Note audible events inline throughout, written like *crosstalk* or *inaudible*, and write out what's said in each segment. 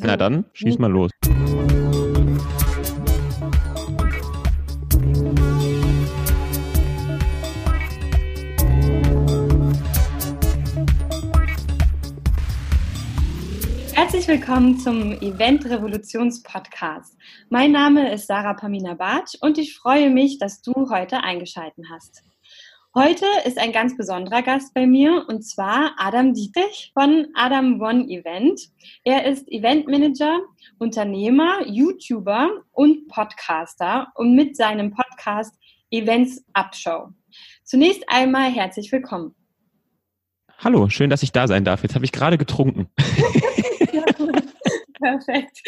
Na dann, schieß mal los. Herzlich willkommen zum Event Revolutions Podcast. Mein Name ist Sarah Pamina Bartsch und ich freue mich, dass du heute eingeschaltet hast. Heute ist ein ganz besonderer Gast bei mir und zwar Adam Dietrich von Adam One Event. Er ist Eventmanager, Unternehmer, YouTuber und Podcaster und mit seinem Podcast Events Upshow. Zunächst einmal herzlich willkommen. Hallo, schön, dass ich da sein darf. Jetzt habe ich gerade getrunken. *laughs* Perfekt.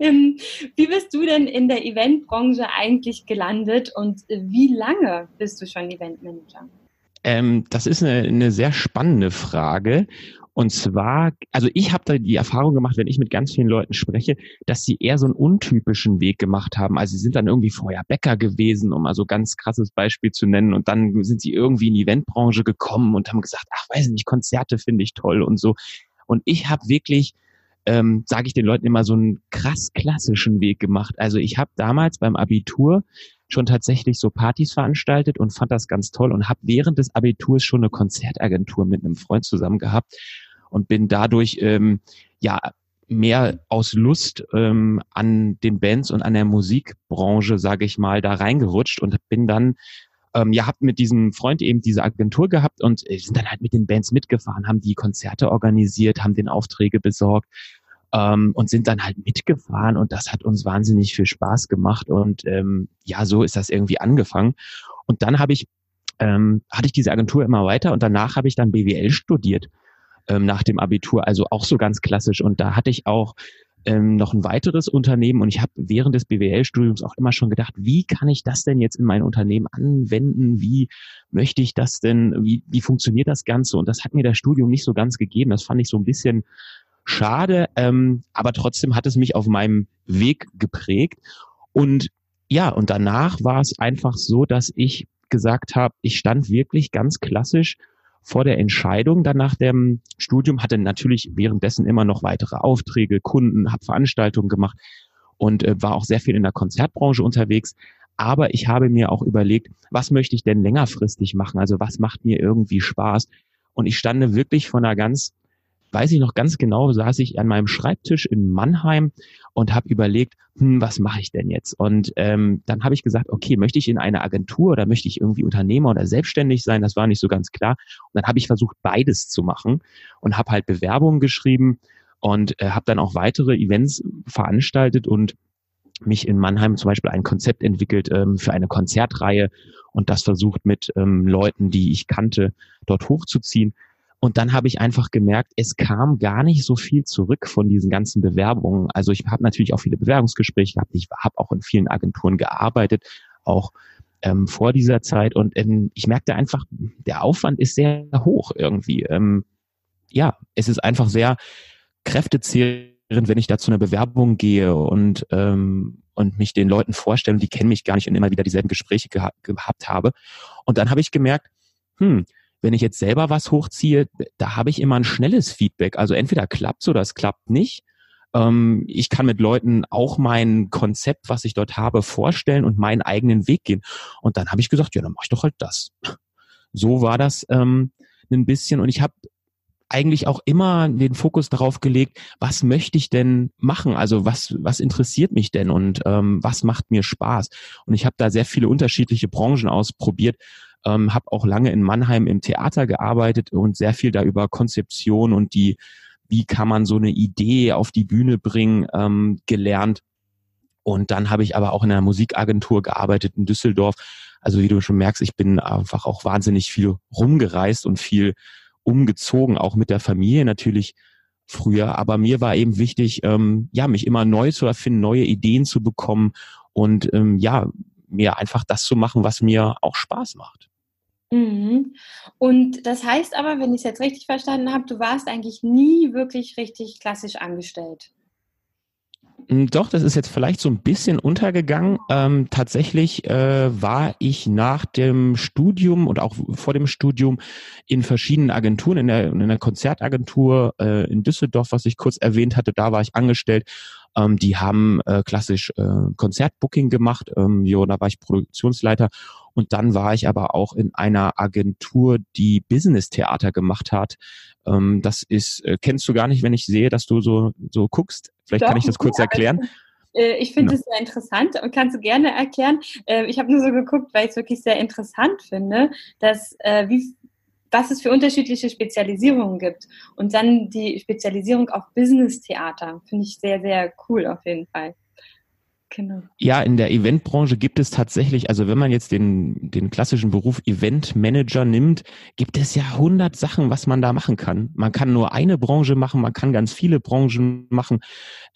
Ähm, wie bist du denn in der Eventbranche eigentlich gelandet und wie lange bist du schon Eventmanager? Ähm, das ist eine, eine sehr spannende Frage. Und zwar, also ich habe da die Erfahrung gemacht, wenn ich mit ganz vielen Leuten spreche, dass sie eher so einen untypischen Weg gemacht haben. Also sie sind dann irgendwie vorher Bäcker gewesen, um also ganz krasses Beispiel zu nennen. Und dann sind sie irgendwie in die Eventbranche gekommen und haben gesagt, ach, weiß nicht, Konzerte finde ich toll und so. Und ich habe wirklich ähm, sage ich den Leuten immer, so einen krass klassischen Weg gemacht. Also ich habe damals beim Abitur schon tatsächlich so Partys veranstaltet und fand das ganz toll und habe während des Abiturs schon eine Konzertagentur mit einem Freund zusammen gehabt und bin dadurch ähm, ja mehr aus Lust ähm, an den Bands und an der Musikbranche, sage ich mal, da reingerutscht und bin dann ähm, ja, hab mit diesem Freund eben diese Agentur gehabt und äh, sind dann halt mit den Bands mitgefahren, haben die Konzerte organisiert, haben den Aufträge besorgt ähm, und sind dann halt mitgefahren und das hat uns wahnsinnig viel Spaß gemacht und ähm, ja, so ist das irgendwie angefangen. Und dann habe ich ähm, hatte ich diese Agentur immer weiter und danach habe ich dann BWL studiert ähm, nach dem Abitur, also auch so ganz klassisch. Und da hatte ich auch ähm, noch ein weiteres Unternehmen und ich habe während des BWL-Studiums auch immer schon gedacht, wie kann ich das denn jetzt in mein Unternehmen anwenden? Wie möchte ich das denn? Wie, wie funktioniert das Ganze? Und das hat mir das Studium nicht so ganz gegeben. Das fand ich so ein bisschen schade, ähm, aber trotzdem hat es mich auf meinem Weg geprägt. Und ja, und danach war es einfach so, dass ich gesagt habe, ich stand wirklich ganz klassisch vor der Entscheidung dann nach dem Studium, hatte natürlich währenddessen immer noch weitere Aufträge, Kunden, habe Veranstaltungen gemacht und äh, war auch sehr viel in der Konzertbranche unterwegs. Aber ich habe mir auch überlegt, was möchte ich denn längerfristig machen? Also was macht mir irgendwie Spaß? Und ich stande wirklich von einer ganz weiß ich noch ganz genau, saß ich an meinem Schreibtisch in Mannheim und habe überlegt, hm, was mache ich denn jetzt? Und ähm, dann habe ich gesagt, okay, möchte ich in eine Agentur oder möchte ich irgendwie Unternehmer oder selbstständig sein? Das war nicht so ganz klar. Und dann habe ich versucht, beides zu machen und habe halt Bewerbungen geschrieben und äh, habe dann auch weitere Events veranstaltet und mich in Mannheim zum Beispiel ein Konzept entwickelt ähm, für eine Konzertreihe und das versucht mit ähm, Leuten, die ich kannte, dort hochzuziehen. Und dann habe ich einfach gemerkt, es kam gar nicht so viel zurück von diesen ganzen Bewerbungen. Also ich habe natürlich auch viele Bewerbungsgespräche gehabt. Ich habe auch in vielen Agenturen gearbeitet, auch ähm, vor dieser Zeit. Und ähm, ich merkte einfach, der Aufwand ist sehr hoch irgendwie. Ähm, ja, es ist einfach sehr kräftezehrend, wenn ich da zu einer Bewerbung gehe und ähm, und mich den Leuten vorstelle, die kennen mich gar nicht und immer wieder dieselben Gespräche geha gehabt habe. Und dann habe ich gemerkt, hm, wenn ich jetzt selber was hochziehe, da habe ich immer ein schnelles Feedback. Also entweder klappt oder es klappt nicht. Ähm, ich kann mit Leuten auch mein Konzept, was ich dort habe, vorstellen und meinen eigenen Weg gehen. Und dann habe ich gesagt, ja, dann mache ich doch halt das. So war das ähm, ein bisschen. Und ich habe eigentlich auch immer den Fokus darauf gelegt, was möchte ich denn machen? Also was, was interessiert mich denn und ähm, was macht mir Spaß? Und ich habe da sehr viele unterschiedliche Branchen ausprobiert, ähm, habe auch lange in Mannheim im Theater gearbeitet und sehr viel da über Konzeption und die, wie kann man so eine Idee auf die Bühne bringen, ähm, gelernt. Und dann habe ich aber auch in einer Musikagentur gearbeitet in Düsseldorf. Also wie du schon merkst, ich bin einfach auch wahnsinnig viel rumgereist und viel umgezogen, auch mit der Familie natürlich früher. Aber mir war eben wichtig, ähm, ja, mich immer neu zu erfinden, neue Ideen zu bekommen und ähm, ja, mir einfach das zu machen, was mir auch Spaß macht. Mhm. Und das heißt aber, wenn ich es jetzt richtig verstanden habe, du warst eigentlich nie wirklich richtig klassisch angestellt. Hm, doch, das ist jetzt vielleicht so ein bisschen untergegangen. Ähm, tatsächlich äh, war ich nach dem Studium und auch vor dem Studium in verschiedenen Agenturen, in der, in der Konzertagentur äh, in Düsseldorf, was ich kurz erwähnt hatte, da war ich angestellt. Ähm, die haben äh, klassisch äh, Konzertbooking gemacht. Ähm, jo, da war ich Produktionsleiter. Und dann war ich aber auch in einer Agentur, die Business-Theater gemacht hat. Ähm, das ist, äh, kennst du gar nicht, wenn ich sehe, dass du so, so guckst. Vielleicht Doch, kann ich das kurz erklären. Äh, ich finde es genau. sehr interessant und kannst du gerne erklären. Äh, ich habe nur so geguckt, weil ich es wirklich sehr interessant finde, dass äh, wie was es für unterschiedliche Spezialisierungen gibt. Und dann die Spezialisierung auf Business-Theater finde ich sehr, sehr cool auf jeden Fall. Genau. Ja, in der Eventbranche gibt es tatsächlich, also wenn man jetzt den, den klassischen Beruf Eventmanager nimmt, gibt es ja hundert Sachen, was man da machen kann. Man kann nur eine Branche machen, man kann ganz viele Branchen machen.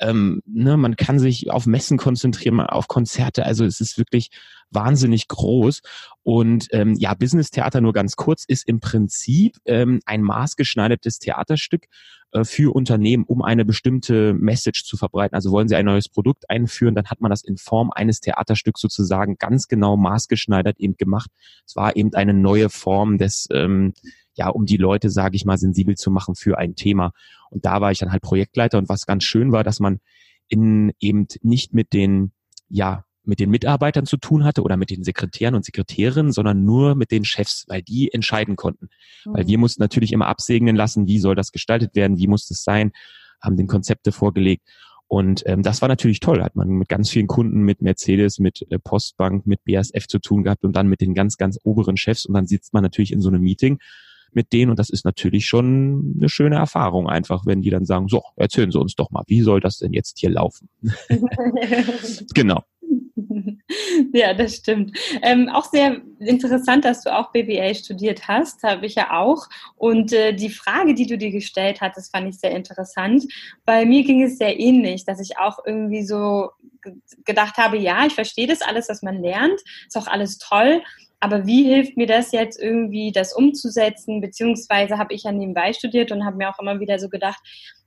Ähm, ne, man kann sich auf Messen konzentrieren, auf Konzerte. Also es ist wirklich wahnsinnig groß. Und ähm, ja, Business Theater nur ganz kurz ist im Prinzip ähm, ein maßgeschneidertes Theaterstück äh, für Unternehmen, um eine bestimmte Message zu verbreiten. Also wollen Sie ein neues Produkt einführen, dann hat man das in Form eines Theaterstücks sozusagen ganz genau maßgeschneidert eben gemacht. Es war eben eine neue Form des ähm, ja, um die Leute, sage ich mal, sensibel zu machen für ein Thema. Und da war ich dann halt Projektleiter und was ganz schön war, dass man in eben nicht mit den ja mit den Mitarbeitern zu tun hatte oder mit den Sekretären und Sekretärinnen, sondern nur mit den Chefs, weil die entscheiden konnten. Mhm. Weil wir mussten natürlich immer absegnen lassen, wie soll das gestaltet werden, wie muss das sein, haben den Konzepte vorgelegt. Und ähm, das war natürlich toll. Hat man mit ganz vielen Kunden, mit Mercedes, mit äh, Postbank, mit BASF zu tun gehabt und dann mit den ganz, ganz oberen Chefs. Und dann sitzt man natürlich in so einem Meeting mit denen und das ist natürlich schon eine schöne Erfahrung einfach, wenn die dann sagen, so, erzählen Sie uns doch mal, wie soll das denn jetzt hier laufen? *laughs* genau. *laughs* Ja, das stimmt. Ähm, auch sehr interessant, dass du auch BBA studiert hast, habe ich ja auch. Und äh, die Frage, die du dir gestellt hattest, fand ich sehr interessant. Bei mir ging es sehr ähnlich, dass ich auch irgendwie so gedacht habe, ja, ich verstehe das alles, was man lernt, ist auch alles toll, aber wie hilft mir das jetzt irgendwie, das umzusetzen? Beziehungsweise habe ich ja nebenbei studiert und habe mir auch immer wieder so gedacht,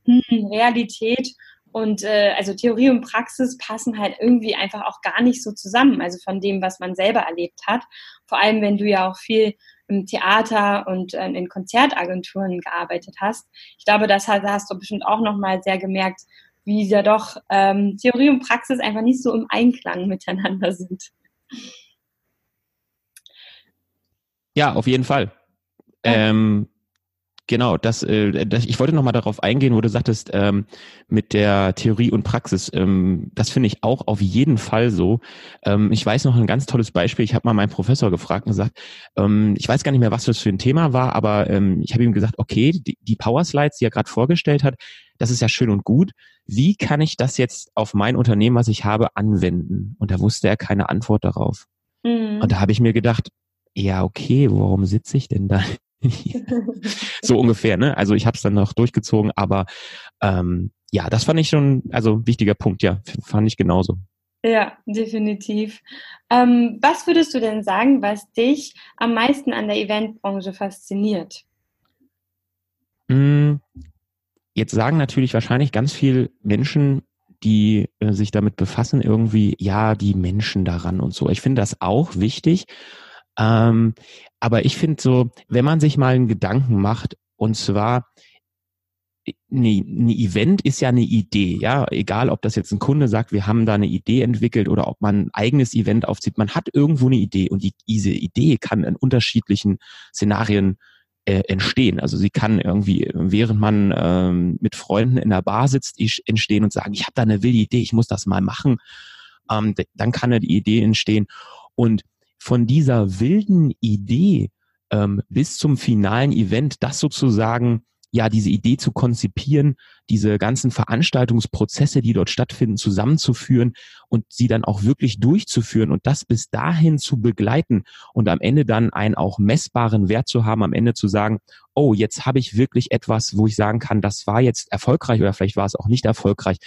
hm, Realität und äh, also Theorie und Praxis passen halt irgendwie einfach auch gar nicht so zusammen, also von dem, was man selber erlebt hat. Vor allem, wenn du ja auch viel im Theater und äh, in Konzertagenturen gearbeitet hast. Ich glaube, das hast, hast du bestimmt auch nochmal sehr gemerkt, wie ja doch ähm, Theorie und Praxis einfach nicht so im Einklang miteinander sind. Ja, auf jeden Fall. Ähm, genau, das, äh, das, ich wollte nochmal darauf eingehen, wo du sagtest, ähm, mit der Theorie und Praxis. Ähm, das finde ich auch auf jeden Fall so. Ähm, ich weiß noch ein ganz tolles Beispiel. Ich habe mal meinen Professor gefragt und gesagt, ähm, ich weiß gar nicht mehr, was das für ein Thema war, aber ähm, ich habe ihm gesagt, okay, die, die Power Slides, die er gerade vorgestellt hat, das ist ja schön und gut. Wie kann ich das jetzt auf mein Unternehmen, was ich habe, anwenden? Und da wusste er keine Antwort darauf. Mhm. Und da habe ich mir gedacht, ja, okay, warum sitze ich denn da? *laughs* so ungefähr, ne? Also ich habe es dann noch durchgezogen, aber ähm, ja, das fand ich schon, also wichtiger Punkt, ja, fand ich genauso. Ja, definitiv. Ähm, was würdest du denn sagen, was dich am meisten an der Eventbranche fasziniert? Hm, jetzt sagen natürlich wahrscheinlich ganz viele Menschen, die äh, sich damit befassen, irgendwie, ja, die Menschen daran und so. Ich finde das auch wichtig. Ähm, aber ich finde so, wenn man sich mal einen Gedanken macht, und zwar, ein ne Event ist ja eine Idee, ja, egal ob das jetzt ein Kunde sagt, wir haben da eine Idee entwickelt oder ob man ein eigenes Event aufzieht, man hat irgendwo eine Idee und die, diese Idee kann in unterschiedlichen Szenarien äh, entstehen. Also sie kann irgendwie, während man ähm, mit Freunden in der Bar sitzt, entstehen und sagen, ich habe da eine wilde Idee, ich muss das mal machen. Ähm, dann kann die Idee entstehen. Und von dieser wilden Idee ähm, bis zum finalen Event, das sozusagen ja diese Idee zu konzipieren, diese ganzen Veranstaltungsprozesse, die dort stattfinden, zusammenzuführen und sie dann auch wirklich durchzuführen und das bis dahin zu begleiten und am Ende dann einen auch messbaren Wert zu haben, am Ende zu sagen, oh, jetzt habe ich wirklich etwas, wo ich sagen kann, das war jetzt erfolgreich oder vielleicht war es auch nicht erfolgreich.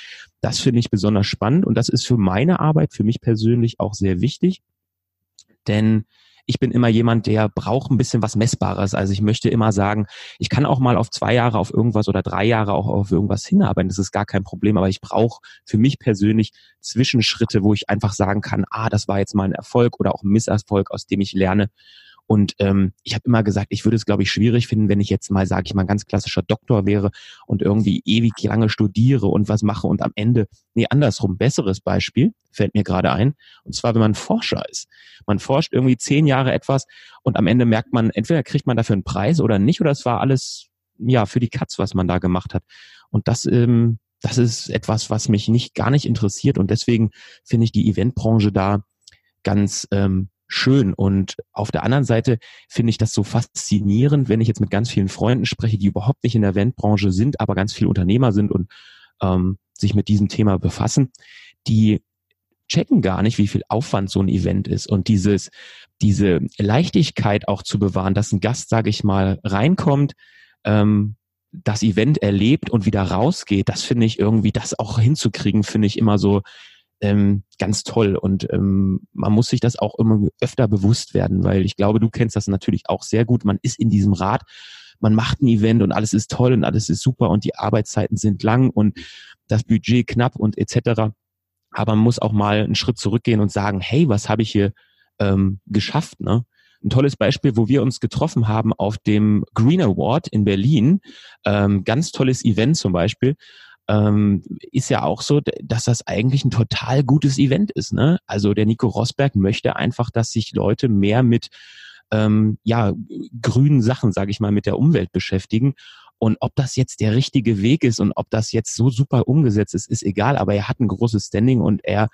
Das finde ich besonders spannend und das ist für meine Arbeit, für mich persönlich auch sehr wichtig. Denn ich bin immer jemand, der braucht ein bisschen was Messbares. Also ich möchte immer sagen, ich kann auch mal auf zwei Jahre auf irgendwas oder drei Jahre auch auf irgendwas hinarbeiten. Das ist gar kein Problem. Aber ich brauche für mich persönlich Zwischenschritte, wo ich einfach sagen kann, ah, das war jetzt mal ein Erfolg oder auch ein Misserfolg, aus dem ich lerne. Und ähm, ich habe immer gesagt, ich würde es, glaube ich, schwierig finden, wenn ich jetzt mal, sage ich mal, ganz klassischer Doktor wäre und irgendwie ewig lange studiere und was mache und am Ende, nee, andersrum, besseres Beispiel, fällt mir gerade ein, und zwar, wenn man Forscher ist. Man forscht irgendwie zehn Jahre etwas und am Ende merkt man, entweder kriegt man dafür einen Preis oder nicht, oder es war alles, ja, für die Katz, was man da gemacht hat. Und das, ähm, das ist etwas, was mich nicht gar nicht interessiert und deswegen finde ich die Eventbranche da ganz ähm, schön. Und auf der anderen Seite finde ich das so faszinierend, wenn ich jetzt mit ganz vielen Freunden spreche, die überhaupt nicht in der Eventbranche sind, aber ganz viele Unternehmer sind und ähm, sich mit diesem Thema befassen, die checken gar nicht, wie viel Aufwand so ein Event ist und dieses, diese Leichtigkeit auch zu bewahren, dass ein Gast, sage ich mal, reinkommt, ähm, das Event erlebt und wieder rausgeht, das finde ich irgendwie, das auch hinzukriegen, finde ich immer so ähm, ganz toll. Und ähm, man muss sich das auch immer öfter bewusst werden, weil ich glaube, du kennst das natürlich auch sehr gut. Man ist in diesem Rad, man macht ein Event und alles ist toll und alles ist super und die Arbeitszeiten sind lang und das Budget knapp und etc. Aber man muss auch mal einen Schritt zurückgehen und sagen, hey, was habe ich hier ähm, geschafft? Ne? ein tolles Beispiel, wo wir uns getroffen haben auf dem Green Award in Berlin. Ähm, ganz tolles Event zum Beispiel ähm, ist ja auch so, dass das eigentlich ein total gutes Event ist. Ne? Also der Nico Rosberg möchte einfach, dass sich Leute mehr mit ähm, ja grünen Sachen, sage ich mal, mit der Umwelt beschäftigen. Und ob das jetzt der richtige Weg ist und ob das jetzt so super umgesetzt ist, ist egal. Aber er hat ein großes Standing und er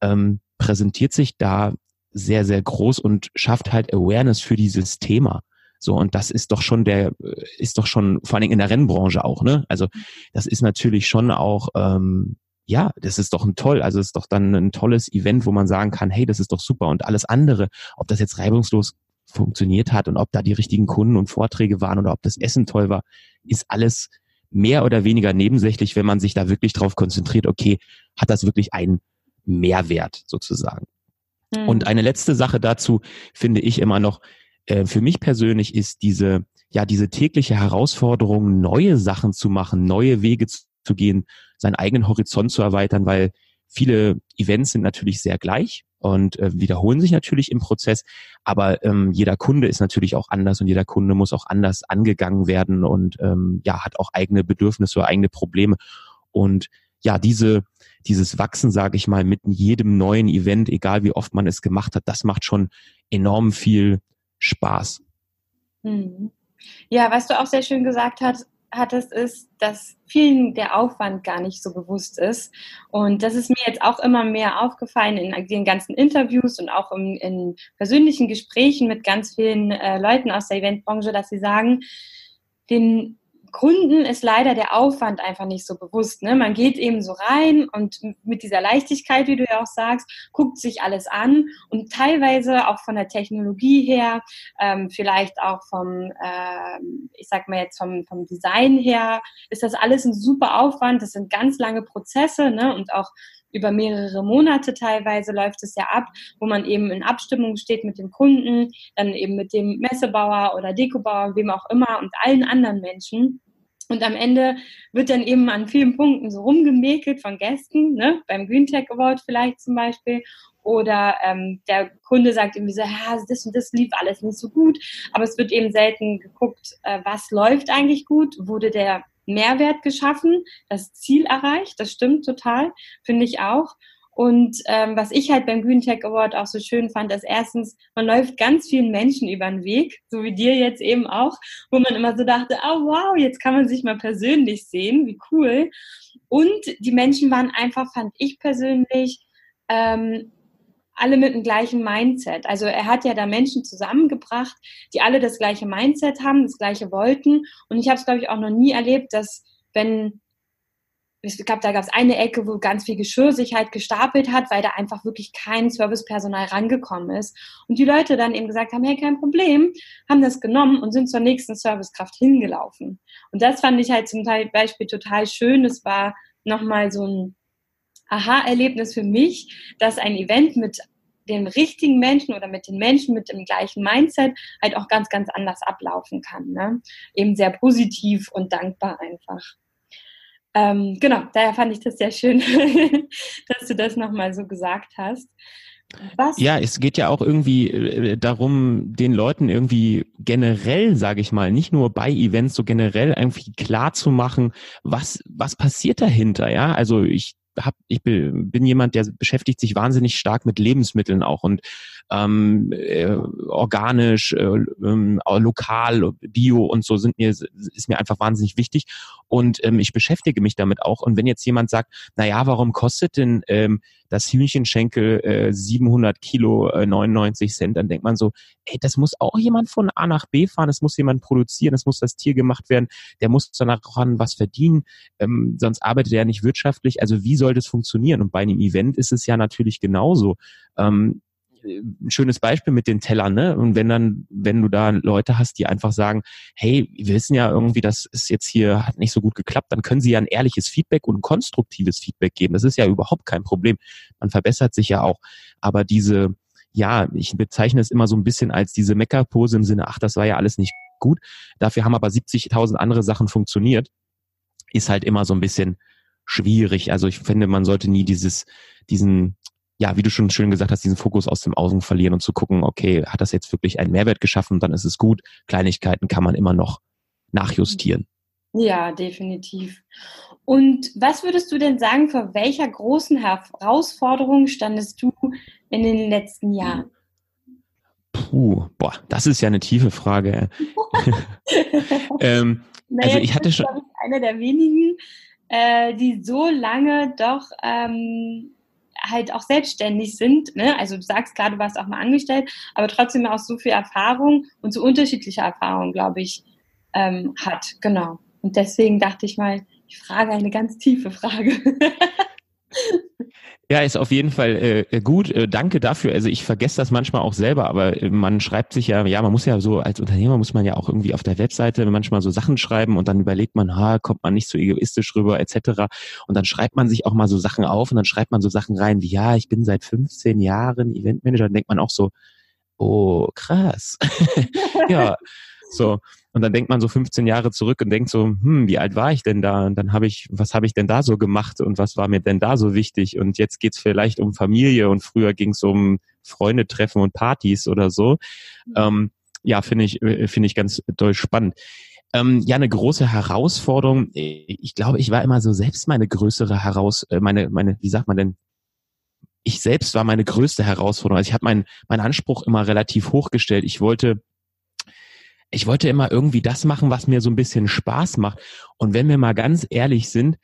ähm, präsentiert sich da sehr, sehr groß und schafft halt Awareness für dieses Thema. So, und das ist doch schon der, äh, ist doch schon, vor allen Dingen in der Rennbranche auch, ne? Also das ist natürlich schon auch, ähm, ja, das ist doch ein toll, also es ist doch dann ein tolles Event, wo man sagen kann, hey, das ist doch super. Und alles andere, ob das jetzt reibungslos funktioniert hat und ob da die richtigen Kunden und Vorträge waren oder ob das Essen toll war, ist alles mehr oder weniger nebensächlich, wenn man sich da wirklich drauf konzentriert, okay, hat das wirklich einen Mehrwert sozusagen. Mhm. Und eine letzte Sache dazu finde ich immer noch, äh, für mich persönlich ist diese, ja, diese tägliche Herausforderung, neue Sachen zu machen, neue Wege zu, zu gehen, seinen eigenen Horizont zu erweitern, weil viele Events sind natürlich sehr gleich und äh, wiederholen sich natürlich im Prozess, aber ähm, jeder Kunde ist natürlich auch anders und jeder Kunde muss auch anders angegangen werden und ähm, ja, hat auch eigene Bedürfnisse eigene Probleme. Und ja, diese, dieses Wachsen, sage ich mal, mit jedem neuen Event, egal wie oft man es gemacht hat, das macht schon enorm viel Spaß. Mhm. Ja, was du auch sehr schön gesagt hast, hattest, ist, dass vielen der Aufwand gar nicht so bewusst ist. Und das ist mir jetzt auch immer mehr aufgefallen in den ganzen Interviews und auch in, in persönlichen Gesprächen mit ganz vielen äh, Leuten aus der Eventbranche, dass sie sagen, den Kunden ist leider der Aufwand einfach nicht so bewusst. Ne? Man geht eben so rein und mit dieser Leichtigkeit, wie du ja auch sagst, guckt sich alles an und teilweise auch von der Technologie her, ähm, vielleicht auch vom, äh, ich sag mal jetzt vom, vom Design her, ist das alles ein super Aufwand. Das sind ganz lange Prozesse ne? und auch über mehrere Monate teilweise läuft es ja ab, wo man eben in Abstimmung steht mit dem Kunden, dann eben mit dem Messebauer oder Dekobauer, wem auch immer und allen anderen Menschen. Und am Ende wird dann eben an vielen Punkten so rumgemäkelt von Gästen, ne? beim Green Tech Award vielleicht zum Beispiel. Oder ähm, der Kunde sagt irgendwie so, ja, das und das lief alles nicht so gut. Aber es wird eben selten geguckt, äh, was läuft eigentlich gut, wurde der Mehrwert geschaffen, das Ziel erreicht, das stimmt total, finde ich auch. Und ähm, was ich halt beim Green Tech Award auch so schön fand, ist erstens, man läuft ganz vielen Menschen über den Weg, so wie dir jetzt eben auch, wo man immer so dachte, oh wow, jetzt kann man sich mal persönlich sehen, wie cool. Und die Menschen waren einfach, fand ich persönlich, ähm, alle mit dem gleichen Mindset. Also er hat ja da Menschen zusammengebracht, die alle das gleiche Mindset haben, das gleiche wollten. Und ich habe es, glaube ich, auch noch nie erlebt, dass wenn ich glaube, da gab es eine Ecke, wo ganz viel Geschirr sich halt gestapelt hat, weil da einfach wirklich kein Servicepersonal rangekommen ist. Und die Leute dann eben gesagt haben, hey, kein Problem, haben das genommen und sind zur nächsten Servicekraft hingelaufen. Und das fand ich halt zum Beispiel total schön. Es war nochmal so ein Aha-Erlebnis für mich, dass ein Event mit den richtigen Menschen oder mit den Menschen mit dem gleichen Mindset halt auch ganz, ganz anders ablaufen kann. Ne? Eben sehr positiv und dankbar einfach. Ähm, genau, daher fand ich das sehr schön, *laughs* dass du das nochmal so gesagt hast. Was? Ja, es geht ja auch irgendwie äh, darum, den Leuten irgendwie generell, sage ich mal, nicht nur bei Events, so generell irgendwie klar zu machen, was was passiert dahinter. Ja, also ich hab, ich bin, jemand, der beschäftigt sich wahnsinnig stark mit Lebensmitteln auch und ähm, äh, organisch, äh, äh, lokal, bio und so sind mir ist mir einfach wahnsinnig wichtig und ähm, ich beschäftige mich damit auch. Und wenn jetzt jemand sagt, na ja, warum kostet denn ähm, das Hühnchenschenkel äh, 700 Kilo äh, 99 Cent, dann denkt man so, ey, das muss auch jemand von A nach B fahren, es muss jemand produzieren, es muss das Tier gemacht werden, der muss danach was verdienen, ähm, sonst arbeitet er nicht wirtschaftlich. Also wie soll das funktionieren? Und bei einem Event ist es ja natürlich genauso. Ähm, ein schönes Beispiel mit den Tellern, ne? Und wenn dann, wenn du da Leute hast, die einfach sagen, hey, wir wissen ja irgendwie, das ist jetzt hier, hat nicht so gut geklappt, dann können sie ja ein ehrliches Feedback und konstruktives Feedback geben. Das ist ja überhaupt kein Problem. Man verbessert sich ja auch. Aber diese, ja, ich bezeichne es immer so ein bisschen als diese Meckerpose im Sinne, ach, das war ja alles nicht gut. Dafür haben aber 70.000 andere Sachen funktioniert. Ist halt immer so ein bisschen schwierig. Also ich finde, man sollte nie dieses, diesen, ja, wie du schon schön gesagt hast, diesen Fokus aus dem Augen verlieren und zu gucken, okay, hat das jetzt wirklich einen Mehrwert geschaffen, dann ist es gut. Kleinigkeiten kann man immer noch nachjustieren. Ja, definitiv. Und was würdest du denn sagen, vor welcher großen Herausforderung standest du in den letzten Jahren? Puh, boah, das ist ja eine tiefe Frage. *laughs* *laughs* ähm, naja, also ich hatte schon. Eine der wenigen, äh, die so lange doch ähm, halt auch selbstständig sind. Ne? Also du sagst gerade, du warst auch mal angestellt, aber trotzdem auch so viel Erfahrung und so unterschiedliche Erfahrungen, glaube ich, ähm, hat. Genau. Und deswegen dachte ich mal, ich frage eine ganz tiefe Frage. *laughs* Ja, ist auf jeden Fall äh, äh, gut. Äh, danke dafür. Also ich vergesse das manchmal auch selber, aber äh, man schreibt sich ja, ja, man muss ja so als Unternehmer muss man ja auch irgendwie auf der Webseite manchmal so Sachen schreiben und dann überlegt man, ha, kommt man nicht so egoistisch rüber etc. Und dann schreibt man sich auch mal so Sachen auf und dann schreibt man so Sachen rein wie, ja, ich bin seit 15 Jahren Eventmanager. Dann denkt man auch so, oh krass, *laughs* ja, so. Und dann denkt man so 15 Jahre zurück und denkt so, hm, wie alt war ich denn da? Und dann habe ich, was habe ich denn da so gemacht und was war mir denn da so wichtig? Und jetzt geht's vielleicht um Familie und früher ging's um Freunde treffen und Partys oder so. Mhm. Ähm, ja, finde ich, äh, finde ich ganz doll spannend. Ähm, ja, eine große Herausforderung. Ich glaube, ich war immer so selbst meine größere Heraus, äh, meine, meine, wie sagt man denn? Ich selbst war meine größte Herausforderung. Also ich habe meinen mein Anspruch immer relativ hochgestellt. Ich wollte ich wollte immer irgendwie das machen, was mir so ein bisschen Spaß macht. Und wenn wir mal ganz ehrlich sind,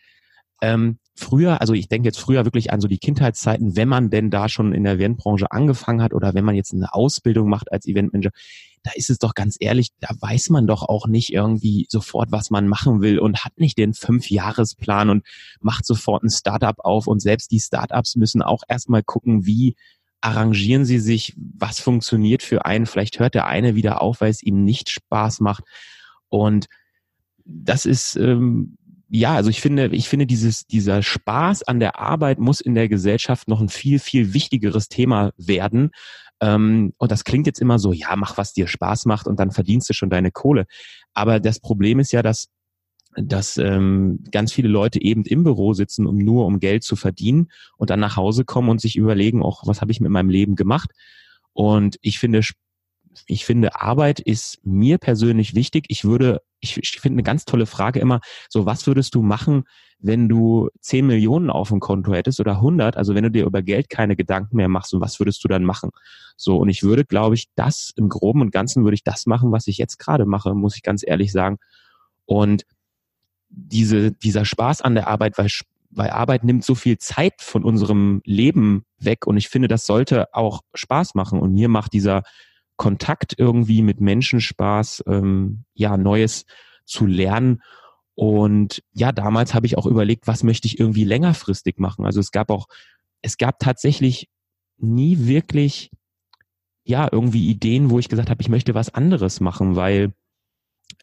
ähm, früher, also ich denke jetzt früher wirklich an so die Kindheitszeiten, wenn man denn da schon in der Eventbranche angefangen hat oder wenn man jetzt eine Ausbildung macht als Eventmanager, da ist es doch ganz ehrlich, da weiß man doch auch nicht irgendwie sofort, was man machen will und hat nicht den Fünfjahresplan und macht sofort ein Startup auf und selbst die Startups müssen auch erstmal gucken, wie arrangieren sie sich, was funktioniert für einen. Vielleicht hört der eine wieder auf, weil es ihm nicht Spaß macht. Und das ist, ähm, ja, also ich finde, ich finde dieses, dieser Spaß an der Arbeit muss in der Gesellschaft noch ein viel, viel wichtigeres Thema werden. Ähm, und das klingt jetzt immer so, ja, mach, was dir Spaß macht und dann verdienst du schon deine Kohle. Aber das Problem ist ja, dass dass ähm, ganz viele Leute eben im Büro sitzen, um nur um Geld zu verdienen und dann nach Hause kommen und sich überlegen, auch was habe ich mit meinem Leben gemacht. Und ich finde, ich finde, Arbeit ist mir persönlich wichtig. Ich würde, ich, finde eine ganz tolle Frage immer, so was würdest du machen, wenn du 10 Millionen auf dem Konto hättest oder 100, also wenn du dir über Geld keine Gedanken mehr machst und was würdest du dann machen? So, und ich würde, glaube ich, das im Groben und Ganzen würde ich das machen, was ich jetzt gerade mache, muss ich ganz ehrlich sagen. Und diese, dieser Spaß an der Arbeit, weil, weil Arbeit nimmt so viel Zeit von unserem Leben weg und ich finde, das sollte auch Spaß machen und mir macht dieser Kontakt irgendwie mit Menschen Spaß, ähm, ja, Neues zu lernen. Und ja, damals habe ich auch überlegt, was möchte ich irgendwie längerfristig machen. Also es gab auch, es gab tatsächlich nie wirklich, ja, irgendwie Ideen, wo ich gesagt habe, ich möchte was anderes machen, weil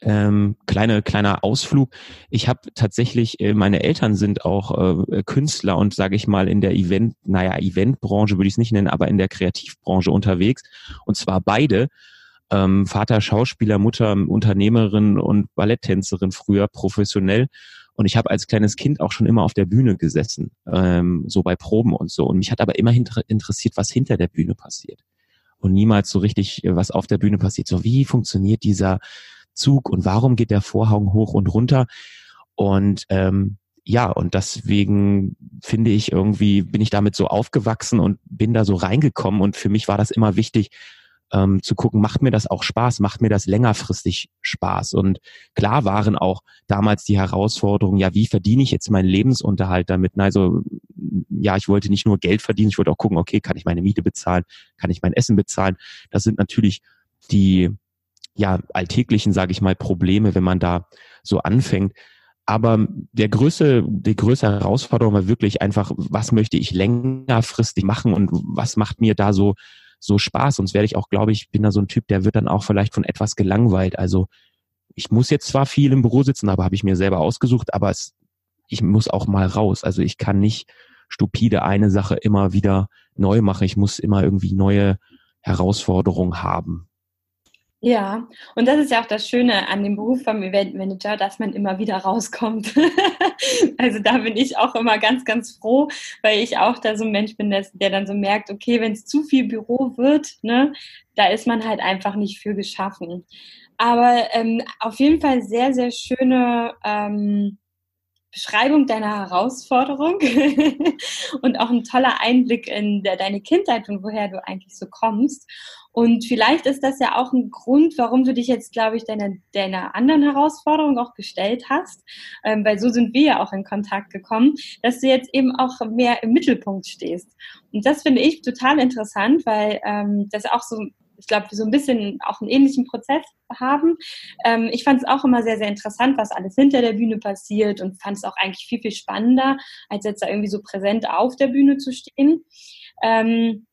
Ähm, kleine kleiner Ausflug. Ich habe tatsächlich, äh, meine Eltern sind auch äh, Künstler und sage ich mal in der Event, naja Eventbranche würde ich es nicht nennen, aber in der Kreativbranche unterwegs. Und zwar beide. Ähm, Vater Schauspieler, Mutter Unternehmerin und Balletttänzerin früher professionell. Und ich habe als kleines Kind auch schon immer auf der Bühne gesessen, ähm, so bei Proben und so. Und mich hat aber immer interessiert, was hinter der Bühne passiert. Und niemals so richtig, äh, was auf der Bühne passiert. So, wie funktioniert dieser Zug und warum geht der Vorhang hoch und runter? Und ähm, ja, und deswegen finde ich irgendwie, bin ich damit so aufgewachsen und bin da so reingekommen. Und für mich war das immer wichtig, ähm, zu gucken, macht mir das auch Spaß, macht mir das längerfristig Spaß. Und klar waren auch damals die Herausforderungen, ja, wie verdiene ich jetzt meinen Lebensunterhalt damit? Also ja, ich wollte nicht nur Geld verdienen, ich wollte auch gucken, okay, kann ich meine Miete bezahlen, kann ich mein Essen bezahlen? Das sind natürlich die ja alltäglichen, sage ich mal, Probleme, wenn man da so anfängt. Aber der größte, die größte Herausforderung war wirklich einfach, was möchte ich längerfristig machen und was macht mir da so so Spaß. Sonst werde ich auch, glaube ich, bin da so ein Typ, der wird dann auch vielleicht von etwas gelangweilt. Also ich muss jetzt zwar viel im Büro sitzen, aber habe ich mir selber ausgesucht, aber es, ich muss auch mal raus. Also ich kann nicht stupide eine Sache immer wieder neu machen. Ich muss immer irgendwie neue Herausforderungen haben. Ja, und das ist ja auch das Schöne an dem Beruf vom Eventmanager, dass man immer wieder rauskommt. *laughs* also da bin ich auch immer ganz, ganz froh, weil ich auch da so ein Mensch bin, der dann so merkt, okay, wenn es zu viel Büro wird, ne, da ist man halt einfach nicht für geschaffen. Aber ähm, auf jeden Fall sehr, sehr schöne ähm, Beschreibung deiner Herausforderung *laughs* und auch ein toller Einblick in der, deine Kindheit und woher du eigentlich so kommst. Und vielleicht ist das ja auch ein Grund, warum du dich jetzt, glaube ich, deiner, deiner anderen Herausforderung auch gestellt hast, ähm, weil so sind wir ja auch in Kontakt gekommen, dass du jetzt eben auch mehr im Mittelpunkt stehst. Und das finde ich total interessant, weil ähm, das auch so ich glaube, wir so ein bisschen auch einen ähnlichen Prozess haben. Ähm, ich fand es auch immer sehr, sehr interessant, was alles hinter der Bühne passiert und fand es auch eigentlich viel, viel spannender, als jetzt da irgendwie so präsent auf der Bühne zu stehen. Ähm,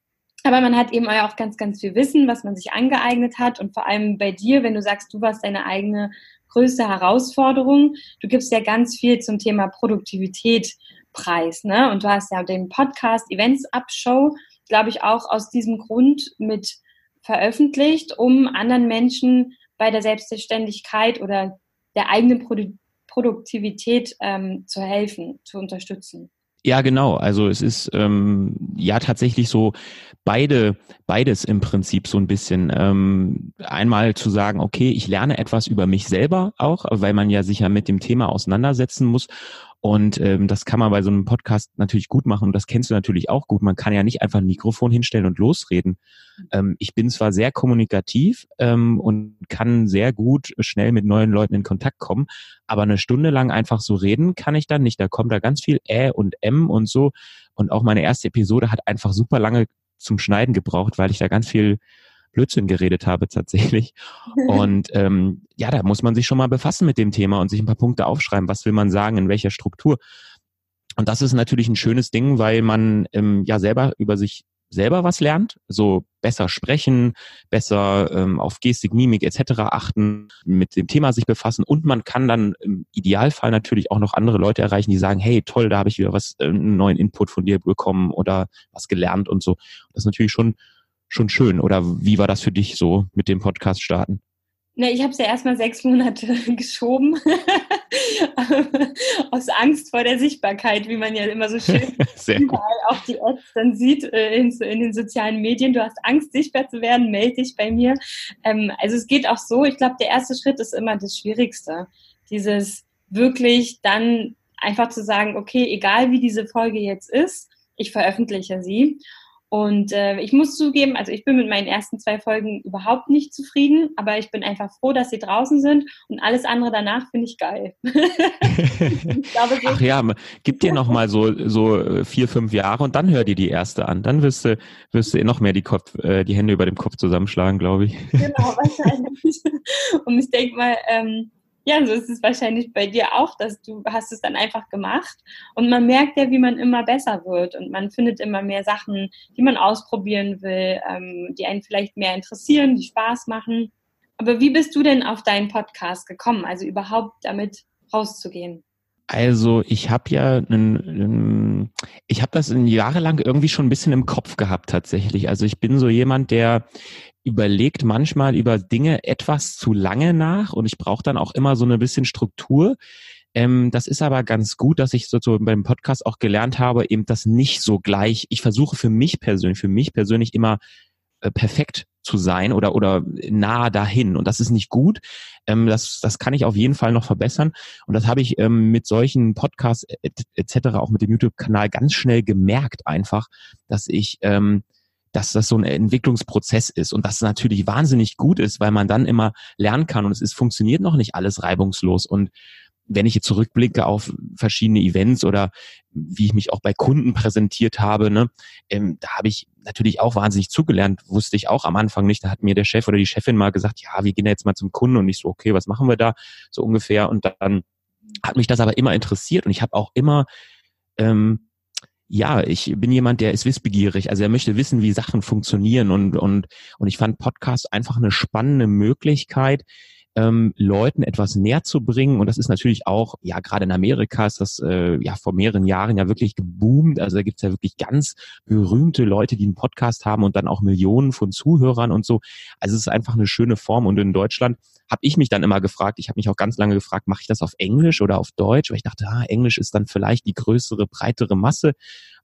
aber man hat eben auch ganz, ganz viel Wissen, was man sich angeeignet hat. Und vor allem bei dir, wenn du sagst, du warst deine eigene größte Herausforderung, du gibst ja ganz viel zum Thema Produktivität preis. Ne? Und du hast ja den Podcast Events Up Show, glaube ich, auch aus diesem Grund mit veröffentlicht, um anderen Menschen bei der Selbstständigkeit oder der eigenen Produ Produktivität ähm, zu helfen, zu unterstützen. Ja, genau. Also es ist ähm, ja tatsächlich so beide, beides im Prinzip so ein bisschen. Ähm, einmal zu sagen, okay, ich lerne etwas über mich selber auch, weil man ja sich ja mit dem Thema auseinandersetzen muss. Und ähm, das kann man bei so einem Podcast natürlich gut machen und das kennst du natürlich auch gut. Man kann ja nicht einfach ein Mikrofon hinstellen und losreden. Ähm, ich bin zwar sehr kommunikativ ähm, und kann sehr gut schnell mit neuen Leuten in Kontakt kommen, aber eine Stunde lang einfach so reden kann ich dann nicht. Da kommt da ganz viel Ä und M und so. Und auch meine erste Episode hat einfach super lange zum Schneiden gebraucht, weil ich da ganz viel Blödsinn geredet habe tatsächlich. *laughs* Und ähm, ja, da muss man sich schon mal befassen mit dem Thema und sich ein paar Punkte aufschreiben. Was will man sagen, in welcher Struktur? Und das ist natürlich ein schönes Ding, weil man ähm, ja selber über sich selber was lernt, so besser sprechen, besser ähm, auf Gestik, Mimik etc. achten, mit dem Thema sich befassen und man kann dann im Idealfall natürlich auch noch andere Leute erreichen, die sagen, hey toll, da habe ich wieder was, äh, einen neuen Input von dir bekommen oder was gelernt und so. Das ist natürlich schon schon schön. Oder wie war das für dich so mit dem Podcast starten? Ne, ich habe es ja erstmal sechs Monate *laughs* geschoben. *laughs* Aus Angst vor der Sichtbarkeit, wie man ja immer so schön *laughs* überall auch die Ads dann sieht äh, in, in, den sozialen Medien. Du hast Angst, sichtbar zu werden, melde dich bei mir. Ähm, also es geht auch so. Ich glaube, der erste Schritt ist immer das Schwierigste. Dieses wirklich dann einfach zu sagen, okay, egal wie diese Folge jetzt ist, ich veröffentliche sie. Und äh, ich muss zugeben, also ich bin mit meinen ersten zwei Folgen überhaupt nicht zufrieden, aber ich bin einfach froh, dass sie draußen sind und alles andere danach finde ich geil. *laughs* ich glaube, Ach ja, gib dir noch mal so so äh, vier fünf Jahre und dann hör dir die erste an. Dann wirst du wirst du noch mehr die Kopf äh, die Hände über dem Kopf zusammenschlagen, glaube ich. Genau, wahrscheinlich. *laughs* Und ich denke mal, ähm, ja, so ist es wahrscheinlich bei dir auch, dass du hast es dann einfach gemacht und man merkt ja, wie man immer besser wird und man findet immer mehr Sachen, die man ausprobieren will, ähm, die einen vielleicht mehr interessieren, die Spaß machen. Aber wie bist du denn auf deinen Podcast gekommen, also überhaupt damit rauszugehen? Also ich habe ja, ich habe das jahrelang irgendwie schon ein bisschen im Kopf gehabt tatsächlich. Also ich bin so jemand, der überlegt manchmal über Dinge etwas zu lange nach und ich brauche dann auch immer so eine bisschen Struktur. Ähm, das ist aber ganz gut, dass ich so, so beim Podcast auch gelernt habe, eben das nicht so gleich. Ich versuche für mich persönlich, für mich persönlich immer äh, perfekt zu sein oder oder nahe dahin und das ist nicht gut. Ähm, das das kann ich auf jeden Fall noch verbessern und das habe ich ähm, mit solchen Podcasts etc. Et auch mit dem YouTube-Kanal ganz schnell gemerkt einfach, dass ich ähm, dass das so ein Entwicklungsprozess ist und das natürlich wahnsinnig gut ist, weil man dann immer lernen kann und es ist funktioniert noch nicht alles reibungslos und wenn ich jetzt zurückblicke auf verschiedene Events oder wie ich mich auch bei Kunden präsentiert habe, ne, ähm, da habe ich natürlich auch wahnsinnig zugelernt, wusste ich auch am Anfang nicht. Da hat mir der Chef oder die Chefin mal gesagt, ja, wir gehen jetzt mal zum Kunden und ich so, okay, was machen wir da so ungefähr? Und dann hat mich das aber immer interessiert und ich habe auch immer ähm, ja, ich bin jemand, der ist wissbegierig. Also er möchte wissen, wie Sachen funktionieren und und und ich fand Podcast einfach eine spannende Möglichkeit, ähm, Leuten etwas näher zu bringen. Und das ist natürlich auch, ja, gerade in Amerika ist das äh, ja vor mehreren Jahren ja wirklich geboomt. Also da gibt's ja wirklich ganz berühmte Leute, die einen Podcast haben und dann auch Millionen von Zuhörern und so. Also es ist einfach eine schöne Form. Und in Deutschland habe ich mich dann immer gefragt, ich habe mich auch ganz lange gefragt, mache ich das auf Englisch oder auf Deutsch? Weil ich dachte, ah, Englisch ist dann vielleicht die größere, breitere Masse.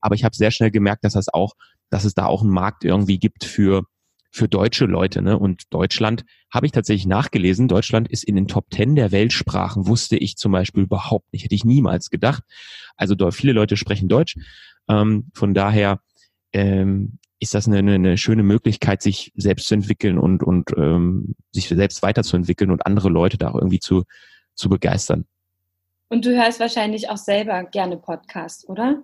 Aber ich habe sehr schnell gemerkt, dass das auch, dass es da auch einen Markt irgendwie gibt für für deutsche Leute. Ne? Und Deutschland habe ich tatsächlich nachgelesen. Deutschland ist in den Top Ten der Weltsprachen, wusste ich zum Beispiel überhaupt nicht, hätte ich niemals gedacht. Also viele Leute sprechen Deutsch. Ähm, von daher ähm, ist das eine, eine schöne Möglichkeit, sich selbst zu entwickeln und, und ähm, sich selbst weiterzuentwickeln und andere Leute da auch irgendwie zu, zu begeistern. Und du hörst wahrscheinlich auch selber gerne Podcasts, oder?